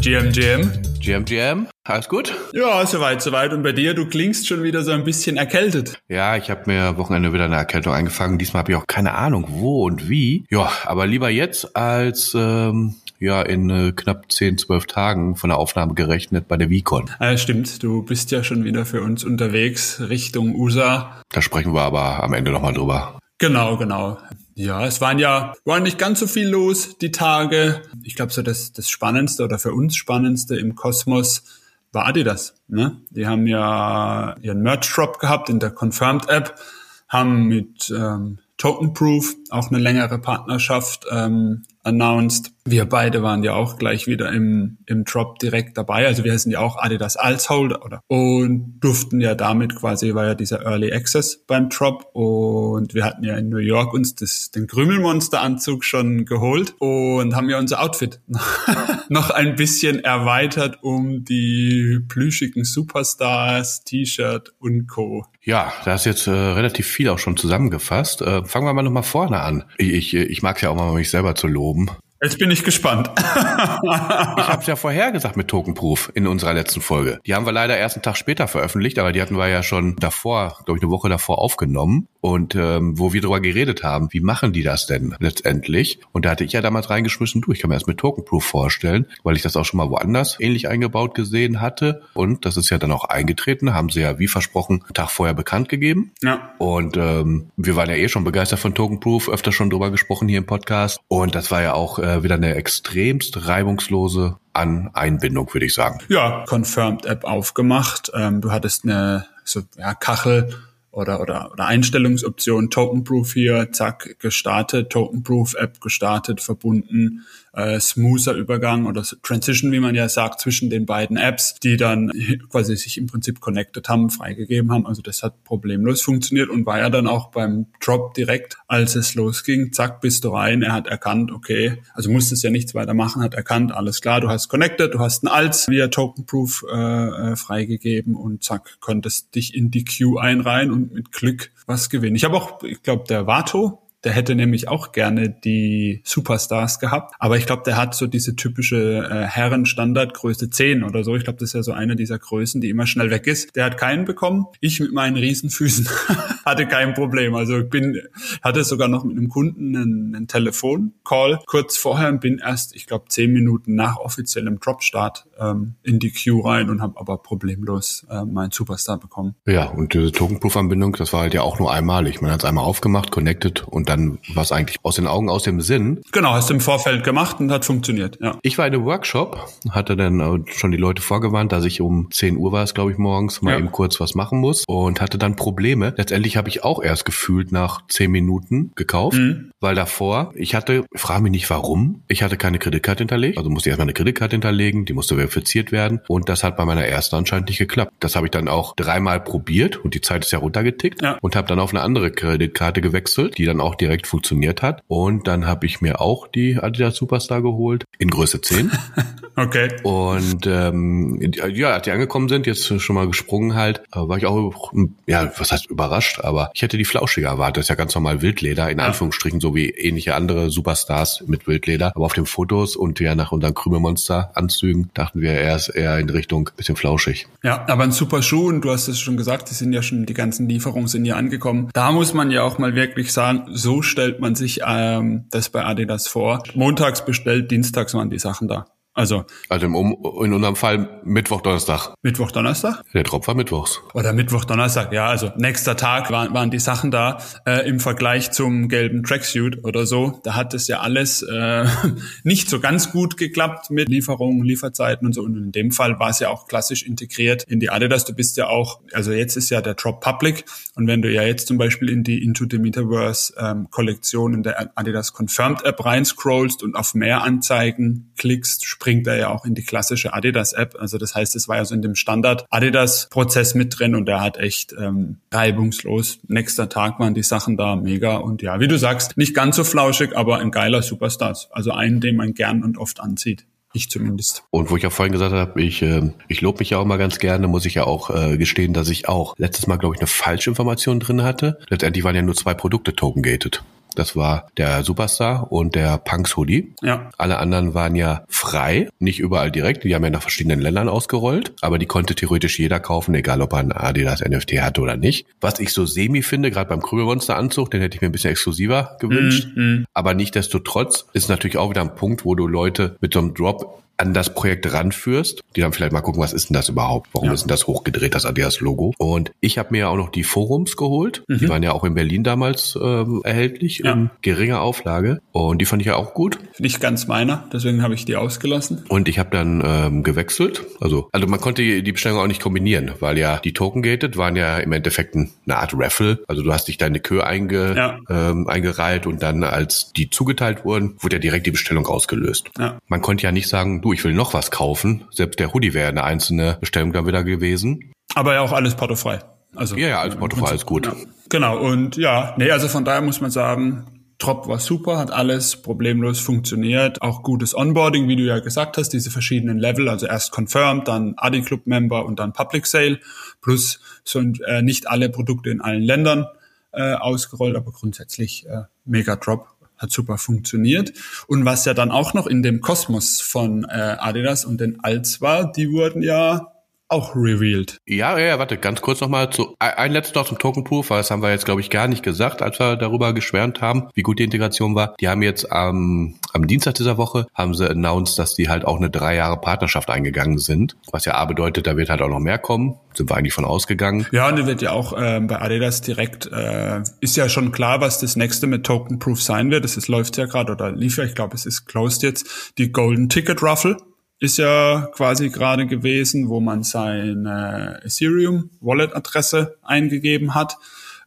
GM, GM. GM, GM, alles gut? Ja, soweit, soweit. Und bei dir, du klingst schon wieder so ein bisschen erkältet. Ja, ich habe mir Wochenende wieder eine Erkältung eingefangen. Diesmal habe ich auch keine Ahnung, wo und wie. Ja, aber lieber jetzt als ähm, ja in äh, knapp 10, 12 Tagen von der Aufnahme gerechnet bei der Vicon. Ah, stimmt, du bist ja schon wieder für uns unterwegs Richtung USA. Da sprechen wir aber am Ende nochmal drüber. Genau, genau. Ja, es waren ja, war nicht ganz so viel los die Tage. Ich glaube, so das, das Spannendste oder für uns Spannendste im Kosmos war Adidas. Ne? Die haben ja ihren Merch-Drop gehabt in der Confirmed-App, haben mit ähm, Token Proof auch eine längere Partnerschaft ähm, announced. Wir beide waren ja auch gleich wieder im, im Drop direkt dabei. Also wir sind ja auch Adidas als Holder oder und durften ja damit quasi, war ja dieser Early Access beim Drop und wir hatten ja in New York uns das, den Krümelmonster-Anzug schon geholt und haben ja unser Outfit noch ein bisschen erweitert um die plüschigen Superstars, T-Shirt und Co. Ja, da ist jetzt äh, relativ viel auch schon zusammengefasst. Äh, fangen wir mal nochmal vorne an. Ich, ich, ich mag ja auch mal mich selber zu loben. Jetzt bin ich gespannt. ich habe es ja vorher gesagt mit Tokenproof in unserer letzten Folge. Die haben wir leider erst einen Tag später veröffentlicht, aber die hatten wir ja schon davor, glaube ich, eine Woche davor aufgenommen und ähm, wo wir darüber geredet haben, wie machen die das denn letztendlich? Und da hatte ich ja damals reingeschmissen, du, ich kann mir das mit Tokenproof vorstellen, weil ich das auch schon mal woanders ähnlich eingebaut gesehen hatte. Und das ist ja dann auch eingetreten, haben sie ja wie versprochen einen Tag vorher bekannt gegeben. Ja. Und ähm, wir waren ja eh schon begeistert von Tokenproof, öfter schon drüber gesprochen hier im Podcast. Und das war ja auch äh, wieder eine extremst reibungslose an Einbindung, würde ich sagen. Ja, Confirmed App aufgemacht. Ähm, du hattest eine so, ja, Kachel oder, oder, oder Einstellungsoption Tokenproof hier, zack, gestartet, Tokenproof App gestartet, verbunden, äh, smoother Übergang oder Transition, wie man ja sagt, zwischen den beiden Apps, die dann quasi sich im Prinzip connected haben, freigegeben haben. Also das hat problemlos funktioniert und war ja dann auch beim Drop direkt, als es losging, zack, bist du rein. Er hat erkannt, okay, also musstest ja nichts weiter machen, hat erkannt, alles klar, du hast connected, du hast ein Als via Tokenproof äh, äh, freigegeben und zack, konntest dich in die Queue einreihen und mit Glück was gewinnen. Ich habe auch, ich glaube, der Vato, der hätte nämlich auch gerne die Superstars gehabt. Aber ich glaube, der hat so diese typische äh, Herrenstandardgröße 10 oder so. Ich glaube, das ist ja so eine dieser Größen, die immer schnell weg ist. Der hat keinen bekommen. Ich mit meinen Riesenfüßen hatte kein Problem. Also ich bin, hatte sogar noch mit einem Kunden einen, einen Telefoncall kurz vorher und bin erst, ich glaube, zehn Minuten nach offiziellem Dropstart ähm, in die Queue rein und habe aber problemlos äh, meinen Superstar bekommen. Ja, und diese Token-Proof-Anbindung, das war halt ja auch nur einmalig. Man hat es einmal aufgemacht, connected und dann war es eigentlich aus den Augen, aus dem Sinn. Genau, hast du im Vorfeld gemacht und hat funktioniert, ja. Ich war in einem Workshop, hatte dann äh, schon die Leute vorgewarnt, dass ich um 10 Uhr war es, glaube ich, morgens mal ja. eben kurz was machen muss und hatte dann Probleme. Letztendlich habe ich auch erst gefühlt nach 10 Minuten gekauft, mhm. weil davor, ich hatte, frage mich nicht warum, ich hatte keine Kreditkarte hinterlegt, also musste ich erstmal eine Kreditkarte hinterlegen, die musste verifiziert werden und das hat bei meiner ersten anscheinend nicht geklappt. Das habe ich dann auch dreimal probiert und die Zeit ist ja runtergetickt ja. und habe dann auf eine andere Kreditkarte gewechselt, die dann auch direkt funktioniert hat. Und dann habe ich mir auch die Adidas Superstar geholt in Größe 10. okay. Und ähm, ja, als die angekommen sind, jetzt schon mal gesprungen halt, äh, war ich auch, ja, was heißt überrascht, aber ich hätte die flauschiger erwartet. Das ist ja ganz normal Wildleder, in ja. Anführungsstrichen, so wie ähnliche andere Superstars mit Wildleder. Aber auf den Fotos und ja nach unseren Krümelmonster-Anzügen dachten wir erst eher in Richtung bisschen flauschig. Ja, aber ein super Schuh und du hast es schon gesagt, die sind ja schon, die ganzen Lieferungen sind ja angekommen. Da muss man ja auch mal wirklich sagen, so so stellt man sich ähm, das bei Adidas vor. Montags bestellt, dienstags waren die Sachen da. Also, also im, in unserem Fall Mittwoch, Donnerstag. Mittwoch, Donnerstag? Der Drop war Mittwochs. Oder Mittwoch, Donnerstag, ja. Also nächster Tag waren, waren die Sachen da. Äh, Im Vergleich zum gelben Tracksuit oder so, da hat es ja alles äh, nicht so ganz gut geklappt mit Lieferungen, Lieferzeiten und so. Und in dem Fall war es ja auch klassisch integriert in die Adidas. Du bist ja auch, also jetzt ist ja der Drop Public. Und wenn du ja jetzt zum Beispiel in die Into the Metaverse ähm, Kollektion in der Adidas Confirmed App reinscrollst und auf mehr Anzeigen klickst, bringt er ja auch in die klassische Adidas-App. Also das heißt, es war ja so in dem Standard Adidas-Prozess mit drin und der hat echt ähm, reibungslos. Nächster Tag waren die Sachen da mega und ja, wie du sagst, nicht ganz so flauschig, aber ein geiler Superstars. Also einen, den man gern und oft anzieht. Ich zumindest. Und wo ich ja vorhin gesagt habe, ich, äh, ich lobe mich ja auch mal ganz gerne, muss ich ja auch äh, gestehen, dass ich auch letztes Mal, glaube ich, eine falsche Information drin hatte. Letztendlich waren ja nur zwei Produkte token-gated. Das war der Superstar und der Punks Hoodie. Ja. Alle anderen waren ja frei, nicht überall direkt. Die haben ja nach verschiedenen Ländern ausgerollt, aber die konnte theoretisch jeder kaufen, egal ob er ein Adidas NFT hatte oder nicht. Was ich so semi finde, gerade beim Krümelmonster-Anzug, den hätte ich mir ein bisschen exklusiver gewünscht. Mm, mm. Aber nichtdestotrotz ist natürlich auch wieder ein Punkt, wo du Leute mit so einem Drop an das Projekt ranführst, die dann vielleicht mal gucken, was ist denn das überhaupt? Warum ja. ist denn das hochgedreht, das Adidas-Logo? Und ich habe mir ja auch noch die Forums geholt. Mhm. Die waren ja auch in Berlin damals ähm, erhältlich ja. in geringer Auflage. Und die fand ich ja auch gut. Nicht ganz meiner, deswegen habe ich die ausgelassen. Und ich habe dann ähm, gewechselt. Also, also man konnte die Bestellung auch nicht kombinieren, weil ja die Token Gated waren ja im Endeffekt eine Art Raffle. Also du hast dich deine Kür einge, ja. ähm, eingereiht und dann, als die zugeteilt wurden, wurde ja direkt die Bestellung ausgelöst. Man konnte ja nicht sagen, du, ich will noch was kaufen. Selbst der Hoodie wäre eine einzelne Bestellung dann wieder gewesen. Aber ja auch alles portofrei. Also, ja, ja, alles portofrei ist gut. Ja. Genau, und ja, nee, also von daher muss man sagen, Drop war super, hat alles problemlos funktioniert, auch gutes Onboarding, wie du ja gesagt hast, diese verschiedenen Level, also erst Confirmed, dann Adi Club Member und dann Public Sale, plus sind äh, nicht alle Produkte in allen Ländern äh, ausgerollt, aber grundsätzlich äh, mega Drop hat super funktioniert. Und was ja dann auch noch in dem Kosmos von äh, Adidas und den Alts war, die wurden ja auch revealed. Ja, ja, warte, ganz kurz nochmal zu ein letztes noch zum Token Proof, weil das haben wir jetzt glaube ich gar nicht gesagt, als wir darüber geschwärmt haben, wie gut die Integration war. Die haben jetzt am am Dienstag dieser Woche haben sie announced, dass die halt auch eine drei Jahre Partnerschaft eingegangen sind, was ja A bedeutet, da wird halt auch noch mehr kommen. Sind wir eigentlich von ausgegangen. Ja, und da wird ja auch äh, bei Adidas direkt äh, ist ja schon klar, was das nächste mit Token Proof sein wird. Das ist, läuft ja gerade oder lief ja, ich glaube, es ist closed jetzt die Golden Ticket Ruffle ist ja quasi gerade gewesen, wo man seine Ethereum Wallet Adresse eingegeben hat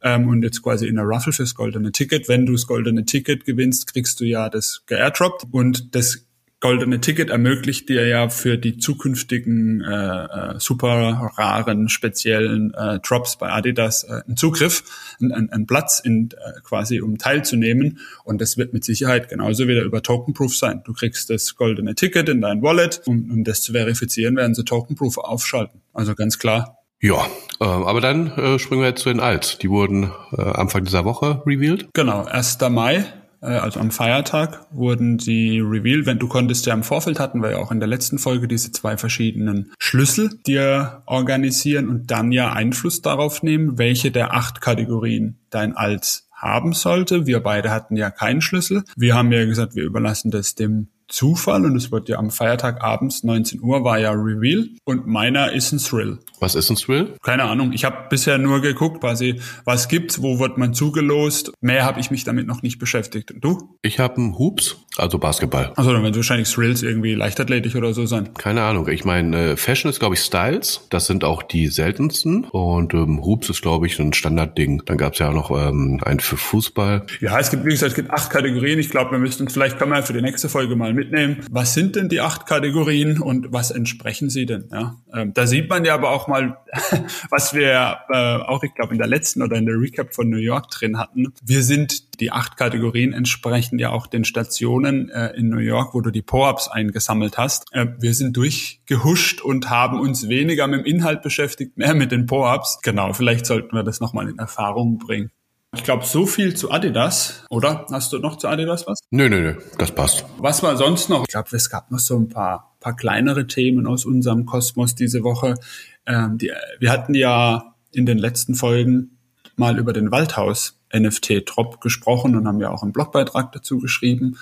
ähm, und jetzt quasi in der Ruffle fürs goldene Ticket. Wenn du das goldene Ticket gewinnst, kriegst du ja das geairdroppt und das goldene Ticket ermöglicht dir ja für die zukünftigen äh, äh, super raren, speziellen äh, Drops bei Adidas äh, einen Zugriff, einen, einen Platz in, äh, quasi, um teilzunehmen. Und das wird mit Sicherheit genauso wieder über Token Proof sein. Du kriegst das goldene Ticket in dein Wallet. Um, um das zu verifizieren, werden sie Token Proof aufschalten. Also ganz klar. Ja, äh, aber dann äh, springen wir jetzt zu den Alts. Die wurden äh, Anfang dieser Woche revealed. Genau, 1. Mai also am Feiertag, wurden sie revealed. Wenn du konntest ja im Vorfeld hatten wir ja auch in der letzten Folge diese zwei verschiedenen Schlüssel dir organisieren und dann ja Einfluss darauf nehmen, welche der acht Kategorien dein Alt haben sollte. Wir beide hatten ja keinen Schlüssel. Wir haben ja gesagt, wir überlassen das dem Zufall und es wird ja am Feiertag abends 19 Uhr war ja Reveal und meiner ist ein Thrill. Was ist ein Thrill? Keine Ahnung. Ich habe bisher nur geguckt, quasi, was gibt's, wo wird man zugelost. Mehr habe ich mich damit noch nicht beschäftigt. Und du? Ich habe einen Hoops, also Basketball. Also dann werden wahrscheinlich Thrills irgendwie leichtathletic oder so sein. Keine Ahnung. Ich meine, äh, Fashion ist glaube ich Styles. Das sind auch die seltensten. Und ähm, Hoops ist glaube ich ein Standardding. Dann gab's ja auch noch ähm, einen für Fußball. Ja, es gibt wie gesagt, es gibt acht Kategorien. Ich glaube, wir müssten vielleicht können wir für die nächste Folge mal mitnehmen. Was sind denn die acht Kategorien und was entsprechen sie denn? Ja, ähm, da sieht man ja aber auch mal, was wir äh, auch, ich glaube, in der letzten oder in der Recap von New York drin hatten. Wir sind die acht Kategorien entsprechen ja auch den Stationen äh, in New York, wo du die Po-Ups eingesammelt hast. Äh, wir sind durchgehuscht und haben uns weniger mit dem Inhalt beschäftigt, mehr mit den Po-Ups. Genau, vielleicht sollten wir das nochmal in Erfahrung bringen. Ich glaube, so viel zu Adidas, oder? Hast du noch zu Adidas was? Nö, nö, nö, das passt. Was war sonst noch? Ich glaube, es gab noch so ein paar, paar kleinere Themen aus unserem Kosmos diese Woche. Ähm, die, wir hatten ja in den letzten Folgen mal über den Waldhaus NFT Drop gesprochen und haben ja auch einen Blogbeitrag dazu geschrieben.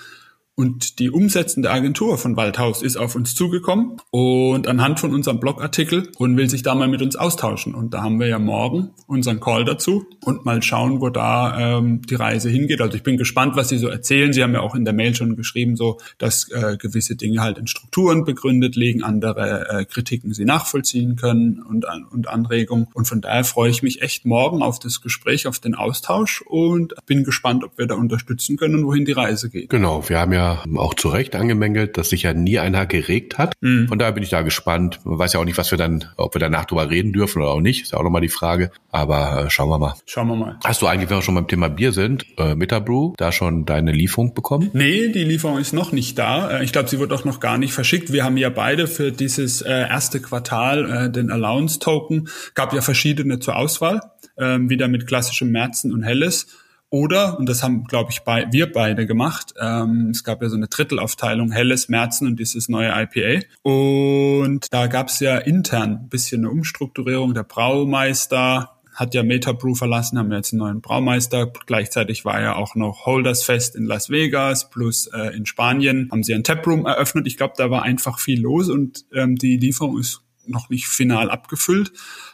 Und die umsetzende Agentur von Waldhaus ist auf uns zugekommen und anhand von unserem Blogartikel und will sich da mal mit uns austauschen. Und da haben wir ja morgen unseren Call dazu und mal schauen, wo da ähm, die Reise hingeht. Also ich bin gespannt, was Sie so erzählen. Sie haben ja auch in der Mail schon geschrieben, so dass äh, gewisse Dinge halt in Strukturen begründet liegen, andere äh, Kritiken Sie nachvollziehen können und, und Anregungen. Und von daher freue ich mich echt morgen auf das Gespräch, auf den Austausch und bin gespannt, ob wir da unterstützen können und wohin die Reise geht. Genau, wir haben ja auch zu Recht angemängelt, dass sich ja nie einer geregt hat. Mhm. Von daher bin ich da gespannt. Man weiß ja auch nicht, was wir dann, ob wir danach drüber reden dürfen oder auch nicht. Ist ja auch nochmal die Frage. Aber äh, schauen wir mal. Schauen wir mal. Hast du eigentlich, wenn wir schon beim Thema Bier sind, äh, Metabrew, da schon deine Lieferung bekommen? Nee, die Lieferung ist noch nicht da. Äh, ich glaube, sie wird auch noch gar nicht verschickt. Wir haben ja beide für dieses äh, erste Quartal äh, den Allowance-Token. Gab ja verschiedene zur Auswahl, äh, wieder mit klassischem Märzen und Helles. Oder, und das haben, glaube ich, bei, wir beide gemacht, ähm, es gab ja so eine Drittelaufteilung, Helles, Märzen und dieses neue IPA. Und da gab es ja intern ein bisschen eine Umstrukturierung. Der Braumeister hat ja Metabrew verlassen, haben jetzt einen neuen Braumeister. Gleichzeitig war ja auch noch Holders Fest in Las Vegas plus äh, in Spanien haben sie ein Taproom eröffnet. Ich glaube, da war einfach viel los und ähm, die Lieferung ist noch nicht final abgefüllt.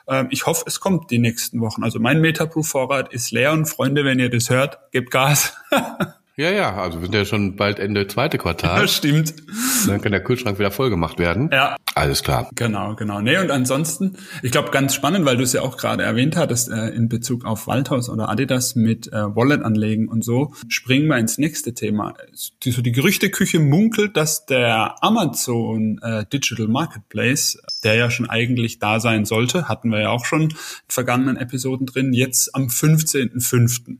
Ähm, ich hoffe, es kommt die nächsten Wochen. Also mein Metaproof-Vorrat ist leer und Freunde, wenn ihr das hört, gebt Gas. Ja, ja, also wir sind ja schon bald Ende zweite Quartal. Ja, stimmt. Dann kann der Kühlschrank wieder voll gemacht werden. Ja. Alles klar. Genau, genau. Nee, und ansonsten, ich glaube, ganz spannend, weil du es ja auch gerade erwähnt hattest, äh, in Bezug auf Waldhaus oder Adidas mit äh, Wallet-Anlegen und so, springen wir ins nächste Thema. Die, so die Gerüchteküche munkelt, dass der Amazon äh, Digital Marketplace, der ja schon eigentlich da sein sollte, hatten wir ja auch schon in vergangenen Episoden drin, jetzt am 15.05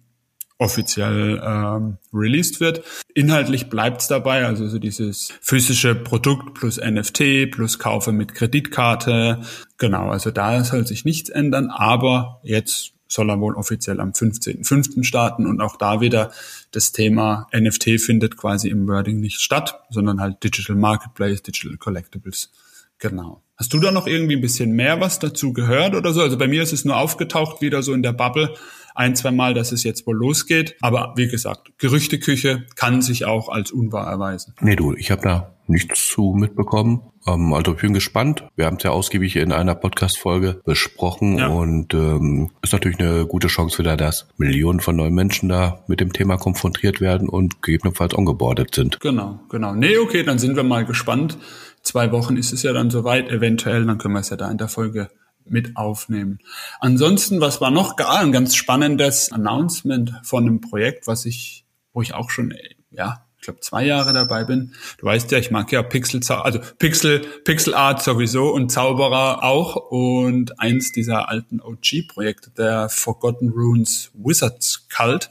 offiziell ähm, released wird. Inhaltlich bleibt's dabei, also so dieses physische Produkt plus NFT plus Kaufe mit Kreditkarte. Genau, also da soll sich nichts ändern, aber jetzt soll er wohl offiziell am 15.05. starten und auch da wieder das Thema NFT findet quasi im Wording nicht statt, sondern halt Digital Marketplace, Digital Collectibles. Genau. Hast du da noch irgendwie ein bisschen mehr was dazu gehört oder so? Also bei mir ist es nur aufgetaucht wieder so in der Bubble ein, zwei Mal, dass es jetzt wohl losgeht. Aber wie gesagt, Gerüchteküche kann sich auch als unwahr erweisen. Nee, du, ich habe da nichts zu mitbekommen. Ähm, also ich bin gespannt. Wir haben es ja ausgiebig in einer Podcast-Folge besprochen ja. und ähm, ist natürlich eine gute Chance wieder, dass Millionen von neuen Menschen da mit dem Thema konfrontiert werden und gegebenenfalls ongeboardet sind. Genau, genau. Nee, okay, dann sind wir mal gespannt. Zwei Wochen ist es ja dann soweit, eventuell, dann können wir es ja da in der Folge mit aufnehmen. Ansonsten, was war noch gar ein ganz spannendes Announcement von einem Projekt, was ich, wo ich auch schon, ja, ich glaube zwei Jahre dabei bin. Du weißt ja, ich mag ja Pixel, also Pixel, Pixel Art sowieso und Zauberer auch und eins dieser alten OG-Projekte, der Forgotten Runes Wizards Cult,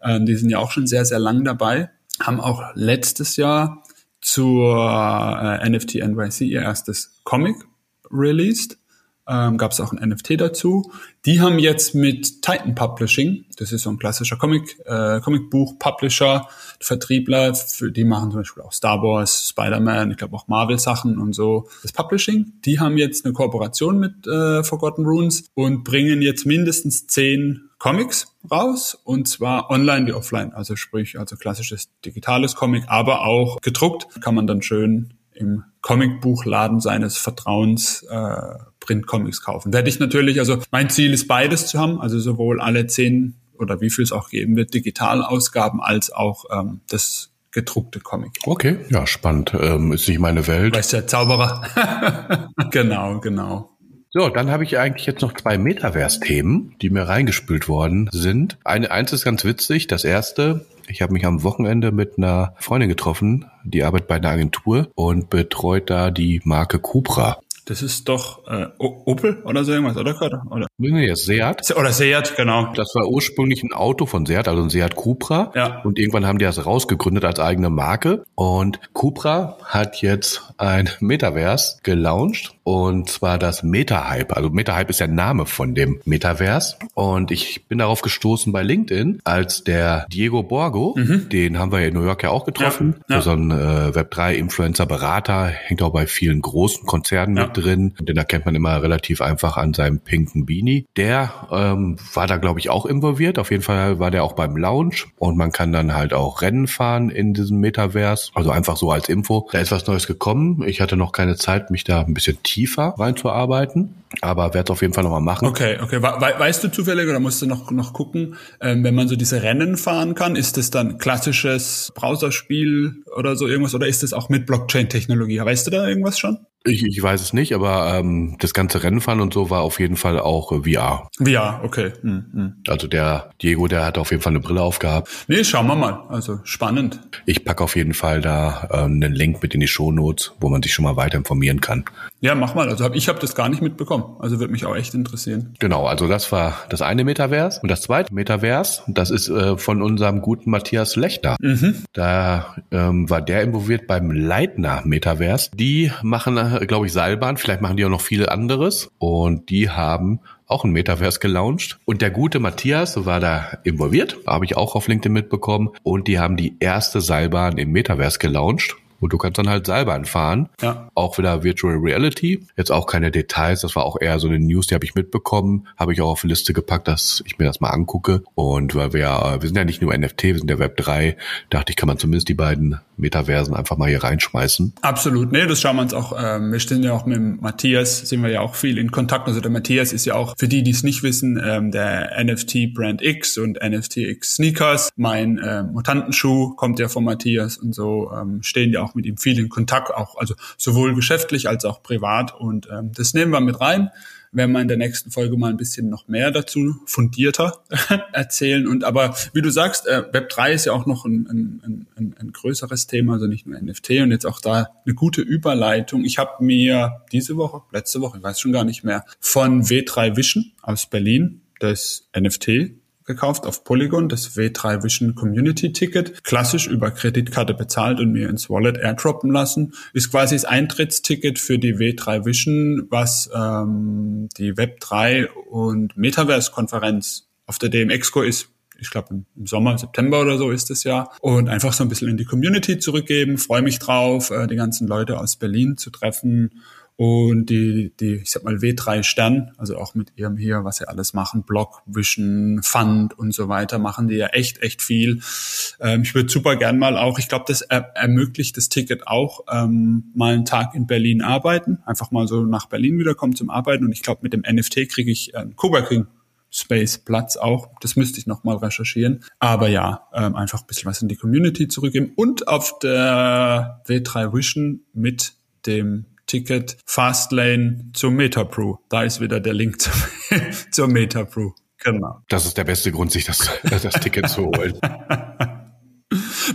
äh, die sind ja auch schon sehr, sehr lang dabei, haben auch letztes Jahr zur äh, NFT NYC ihr erstes Comic released ähm, gab es auch ein NFT dazu. Die haben jetzt mit Titan Publishing, das ist so ein klassischer Comic, äh, Comicbuch-Publisher, Vertriebler, für, die machen zum Beispiel auch Star Wars, Spider-Man, ich glaube auch Marvel-Sachen und so. Das Publishing, die haben jetzt eine Kooperation mit äh, Forgotten Runes und bringen jetzt mindestens zehn Comics raus und zwar online wie offline, also sprich also klassisches digitales Comic, aber auch gedruckt kann man dann schön im Comicbuchladen seines Vertrauens äh, Printcomics kaufen. Werde ich natürlich, also mein Ziel ist beides zu haben, also sowohl alle zehn oder wie viel es auch geben wird, Digitalausgaben als auch ähm, das gedruckte Comic. Okay, ja, spannend. Ähm, ist nicht meine Welt. Weißt ja, Zauberer. genau, genau. So, dann habe ich eigentlich jetzt noch zwei Metaverse-Themen, die mir reingespült worden sind. Eine, eins ist ganz witzig. Das erste, ich habe mich am Wochenende mit einer Freundin getroffen, die arbeitet bei einer Agentur und betreut da die Marke Cupra. Das ist doch äh, Opel oder so irgendwas, oder? oder? Nee, Seat. Oder Seat, genau. Das war ursprünglich ein Auto von Seat, also ein Seat Cupra. Ja. Und irgendwann haben die das rausgegründet als eigene Marke. Und Cupra hat jetzt ein Metaverse gelauncht. Und zwar das Meta-Hype. Also Meta-Hype ist der Name von dem Metaverse. Und ich bin darauf gestoßen bei LinkedIn, als der Diego Borgo, mhm. den haben wir in New York ja auch getroffen. Ja. Ja. So ein äh, Web3-Influencer-Berater, hängt auch bei vielen großen Konzernen ja. mit drin. Den erkennt man immer relativ einfach an seinem pinken Beanie. Der ähm, war da, glaube ich, auch involviert. Auf jeden Fall war der auch beim Lounge und man kann dann halt auch Rennen fahren in diesem Metaverse. Also einfach so als Info. Da ist was Neues gekommen. Ich hatte noch keine Zeit, mich da ein bisschen tiefer reinzuarbeiten aber werde es auf jeden Fall nochmal machen. Okay, okay. We weißt du zufällig oder musst du noch, noch gucken, ähm, wenn man so diese Rennen fahren kann, ist das dann klassisches Browserspiel oder so irgendwas oder ist das auch mit Blockchain-Technologie? Weißt du da irgendwas schon? Ich, ich weiß es nicht, aber ähm, das ganze Rennfahren und so war auf jeden Fall auch äh, VR. VR, okay. Hm, hm. Also der Diego, der hat auf jeden Fall eine Brille aufgehabt. Nee, schauen wir mal. Also spannend. Ich packe auf jeden Fall da ähm, einen Link mit in die Shownotes, wo man sich schon mal weiter informieren kann. Ja, mach mal. Also hab, ich habe das gar nicht mitbekommen. Also würde mich auch echt interessieren. Genau, also das war das eine Metaverse. Und das zweite Metaverse, das ist äh, von unserem guten Matthias Lechner. Mhm. Da ähm, war der involviert beim Leitner Metaverse. Die machen, äh, glaube ich, Seilbahn. Vielleicht machen die auch noch viel anderes. Und die haben auch ein Metaverse gelauncht. Und der gute Matthias war da involviert, habe ich auch auf LinkedIn mitbekommen. Und die haben die erste Seilbahn im Metaverse gelauncht. Und du kannst dann halt Seilbahn fahren. Ja. Auch wieder Virtual Reality. Jetzt auch keine Details. Das war auch eher so eine News, die habe ich mitbekommen. Habe ich auch auf die Liste gepackt, dass ich mir das mal angucke. Und weil wir, wir sind ja nicht nur NFT, wir sind ja Web 3, dachte ich, kann man zumindest die beiden Metaversen einfach mal hier reinschmeißen. Absolut. Nee, das schauen wir uns auch. Ähm, wir stehen ja auch mit Matthias, sind wir ja auch viel in Kontakt. Also der Matthias ist ja auch, für die, die es nicht wissen, ähm, der NFT Brand X und NFT X Sneakers. Mein äh, Mutantenschuh kommt ja von Matthias und so ähm, stehen ja auch mit ihm viel in Kontakt, auch also sowohl geschäftlich als auch privat. Und ähm, das nehmen wir mit rein werden wir in der nächsten Folge mal ein bisschen noch mehr dazu fundierter erzählen. Und aber wie du sagst, äh, Web 3 ist ja auch noch ein, ein, ein, ein größeres Thema, also nicht nur NFT und jetzt auch da eine gute Überleitung. Ich habe mir diese Woche, letzte Woche, ich weiß schon gar nicht mehr, von W3 Vision aus Berlin das NFT gekauft auf Polygon, das W3 Vision Community Ticket, klassisch über Kreditkarte bezahlt und mir ins Wallet airdroppen lassen. Ist quasi das Eintrittsticket für die W3 Vision, was ähm, die Web3 und Metaverse-Konferenz auf der DMXCO ist. Ich glaube im Sommer, September oder so ist es ja. Und einfach so ein bisschen in die Community zurückgeben. Freue mich drauf, äh, die ganzen Leute aus Berlin zu treffen und die, die, ich sag mal, W3 Stern, also auch mit ihrem hier, was sie alles machen, Block, Vision, Fund und so weiter, machen die ja echt, echt viel. Ähm, ich würde super gern mal auch, ich glaube, das er ermöglicht das Ticket auch, ähm, mal einen Tag in Berlin arbeiten, einfach mal so nach Berlin wiederkommen zum Arbeiten. Und ich glaube, mit dem NFT kriege ich einen Coworking Space Platz auch. Das müsste ich noch mal recherchieren. Aber ja, ähm, einfach ein bisschen was in die Community zurückgeben und auf der W3 Vision mit dem Ticket Fastlane zur MetaPro. Da ist wieder der Link zur, zur MetaPro. Genau. Das ist der beste Grund, sich das, das Ticket zu holen.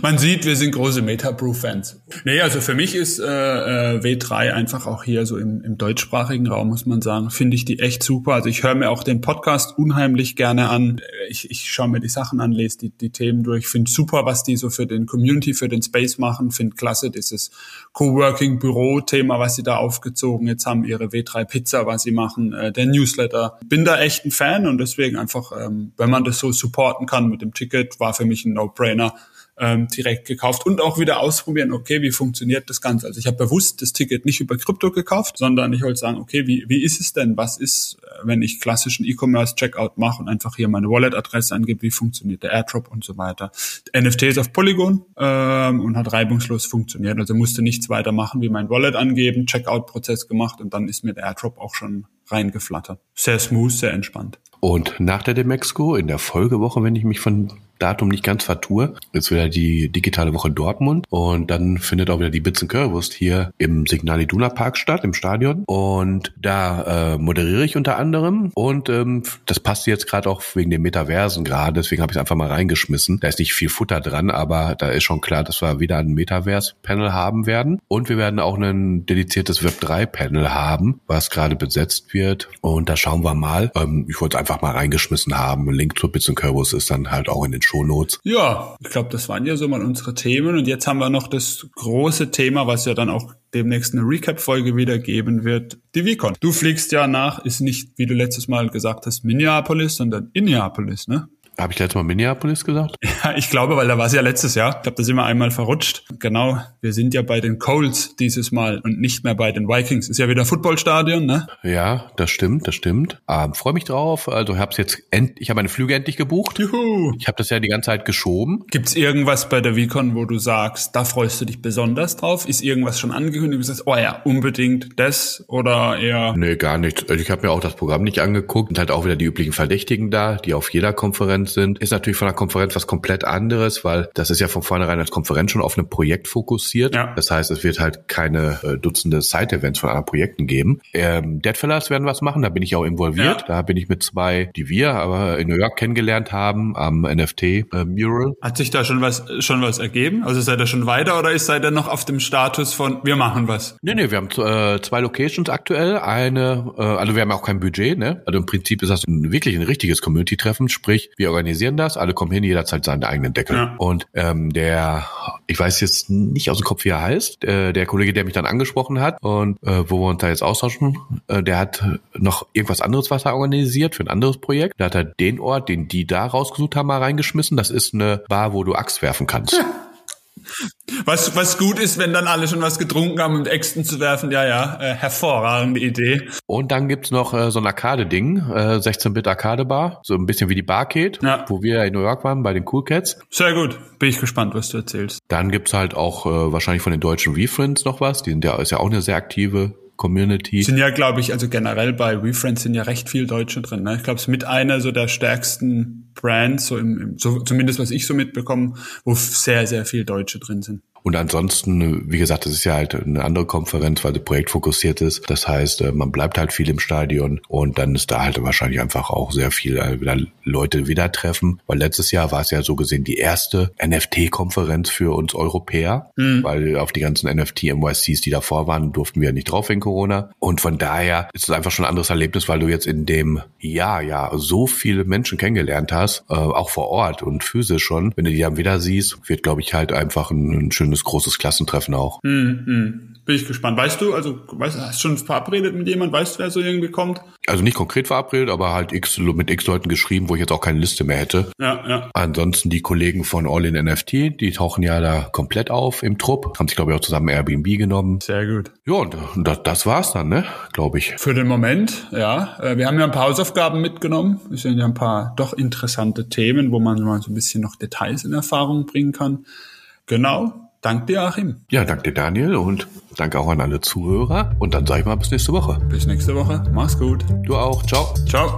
Man sieht, wir sind große Metaproof-Fans. Nee, also für mich ist äh, äh W3 einfach auch hier so im, im deutschsprachigen Raum, muss man sagen, finde ich die echt super. Also ich höre mir auch den Podcast unheimlich gerne an. Ich, ich schaue mir die Sachen an, lese die, die Themen durch. Finde super, was die so für den Community, für den Space machen. Finde klasse dieses Coworking-Büro-Thema, was sie da aufgezogen jetzt haben, ihre W3 Pizza, was sie machen, äh, der Newsletter. Bin da echt ein Fan und deswegen einfach, ähm, wenn man das so supporten kann mit dem Ticket, war für mich ein No-Brainer ähm, direkt gekauft und auch wieder ausprobieren, okay, wie funktioniert das Ganze. Also ich habe bewusst das Ticket nicht über Krypto gekauft, sondern ich wollte sagen, okay, wie, wie ist es denn? Was ist, äh, wenn ich klassischen E-Commerce-Checkout mache und einfach hier meine Wallet-Adresse angebe, wie funktioniert der Airdrop und so weiter. NFT ist auf Polygon ähm, und hat reibungslos funktioniert. Also musste nichts weiter machen, wie mein Wallet angeben, Checkout-Prozess gemacht und dann ist mir der Airdrop auch schon reingeflattert. Sehr smooth, sehr entspannt. Und nach der Demexco in der Folgewoche, wenn ich mich von Datum nicht ganz vertue. Jetzt wieder die digitale Woche Dortmund und dann findet auch wieder die Bits Currywurst hier im Signal Iduna Park statt, im Stadion. Und da äh, moderiere ich unter anderem und ähm, das passt jetzt gerade auch wegen den Metaversen gerade, deswegen habe ich es einfach mal reingeschmissen. Da ist nicht viel Futter dran, aber da ist schon klar, dass wir wieder ein Metaverse-Panel haben werden. Und wir werden auch ein dediziertes Web3-Panel haben, was gerade besetzt wird. Und da schauen wir mal. Ähm, ich wollte es einfach mal reingeschmissen haben. Link zur Bits Currywurst ist dann halt auch in den Shownotes. Ja, ich glaube, das waren ja so mal unsere Themen. Und jetzt haben wir noch das große Thema, was ja dann auch demnächst eine Recap-Folge wieder geben wird, die Vicon. Du fliegst ja nach, ist nicht, wie du letztes Mal gesagt hast, Minneapolis, sondern Indianapolis, ne? Habe ich letztes Mal Minneapolis gesagt? Ja, ich glaube, weil da war es ja letztes Jahr. Ich glaube, da sind wir einmal verrutscht. Genau, wir sind ja bei den Colts dieses Mal und nicht mehr bei den Vikings. Ist ja wieder Footballstadion, ne? Ja, das stimmt, das stimmt. Ähm, Freue mich drauf. Also ich habe jetzt end ich habe meine Flüge endlich gebucht. Juhu. Ich habe das ja die ganze Zeit geschoben. Gibt's irgendwas bei der Vicon, wo du sagst, da freust du dich besonders drauf? Ist irgendwas schon angekündigt? Du sagst, oh ja, unbedingt das oder eher? Nee, gar nichts. Also ich habe mir auch das Programm nicht angeguckt. Sind halt auch wieder die üblichen Verdächtigen da, die auf jeder Konferenz sind. Ist natürlich von der Konferenz was komplett anderes, weil das ist ja von vornherein als Konferenz schon auf ein Projekt fokussiert. Ja. Das heißt, es wird halt keine äh, Dutzende Side-Events von anderen Projekten geben. Ähm, Deadfellers werden was machen, da bin ich auch involviert. Ja. Da bin ich mit zwei, die wir aber in New York kennengelernt haben, am NFT äh, Mural. Hat sich da schon was schon was ergeben? Also seid ihr schon weiter oder ist seid ihr noch auf dem Status von wir machen was? Nee, nee, wir haben äh, zwei Locations aktuell. Eine, äh, also wir haben auch kein Budget, ne? Also im Prinzip ist das ein, wirklich ein richtiges Community-Treffen, sprich, wir organisieren das, alle kommen hin, jeder zahlt seinen eigenen Deckel. Ja. Und ähm, der, ich weiß jetzt nicht aus dem Kopf, wie er heißt, äh, der Kollege, der mich dann angesprochen hat und äh, wo wir uns da jetzt austauschen, äh, der hat noch irgendwas anderes, was er organisiert für ein anderes Projekt. Da hat er den Ort, den die da rausgesucht haben, mal reingeschmissen. Das ist eine Bar, wo du Axt werfen kannst. Ja. Was, was gut ist, wenn dann alle schon was getrunken haben, um Äxten zu werfen. Ja, ja, äh, hervorragende Idee. Und dann gibt's noch äh, so ein Arcade-Ding, äh, 16-Bit-Arcade-Bar, so ein bisschen wie die Barcade, ja. wo wir in New York waren bei den Cool Cats. Sehr gut, bin ich gespannt, was du erzählst. Dann gibt's halt auch äh, wahrscheinlich von den deutschen WeFriends noch was, die sind ja, ist ja auch eine sehr aktive Community. Sind ja, glaube ich, also generell bei WeFriends sind ja recht viel Deutsche drin. Ne? Ich glaube, es ist mit einer so der stärksten Brands, so im, so, zumindest was ich so mitbekomme, wo sehr, sehr viel Deutsche drin sind. Und ansonsten, wie gesagt, das ist ja halt eine andere Konferenz, weil sie projektfokussiert ist. Das heißt, äh, man bleibt halt viel im Stadion und dann ist da halt wahrscheinlich einfach auch sehr viel äh, wieder Leute wieder treffen. Weil letztes Jahr war es ja so gesehen die erste NFT-Konferenz für uns Europäer, mhm. weil auf die ganzen NFT-MYCs, die davor waren, durften wir nicht drauf wegen Corona. Und von daher ist es einfach schon ein anderes Erlebnis, weil du jetzt in dem Jahr ja so viele Menschen kennengelernt hast, äh, auch vor Ort und physisch schon. Wenn du die dann wieder siehst, wird, glaube ich, halt einfach ein, ein schönes schönes großes Klassentreffen auch. Hm, hm. Bin ich gespannt. Weißt du, also weißt, hast du schon verabredet mit jemand? Weißt du, wer so irgendwie kommt? Also nicht konkret verabredet, aber halt x, mit x Leuten geschrieben, wo ich jetzt auch keine Liste mehr hätte. Ja, ja. Ansonsten die Kollegen von All in NFT, die tauchen ja da komplett auf im Trupp. Haben sich, glaube ich, auch zusammen Airbnb genommen. Sehr gut. Ja, und das, das war's dann, ne? Glaube ich. Für den Moment, ja. Äh, wir haben ja ein paar Hausaufgaben mitgenommen. Es sind ja ein paar doch interessante Themen, wo man mal so ein bisschen noch Details in Erfahrung bringen kann. Genau. Dank dir, Achim. Ja, danke dir, Daniel, und danke auch an alle Zuhörer. Und dann sage ich mal bis nächste Woche. Bis nächste Woche. Mach's gut. Du auch. Ciao. Ciao.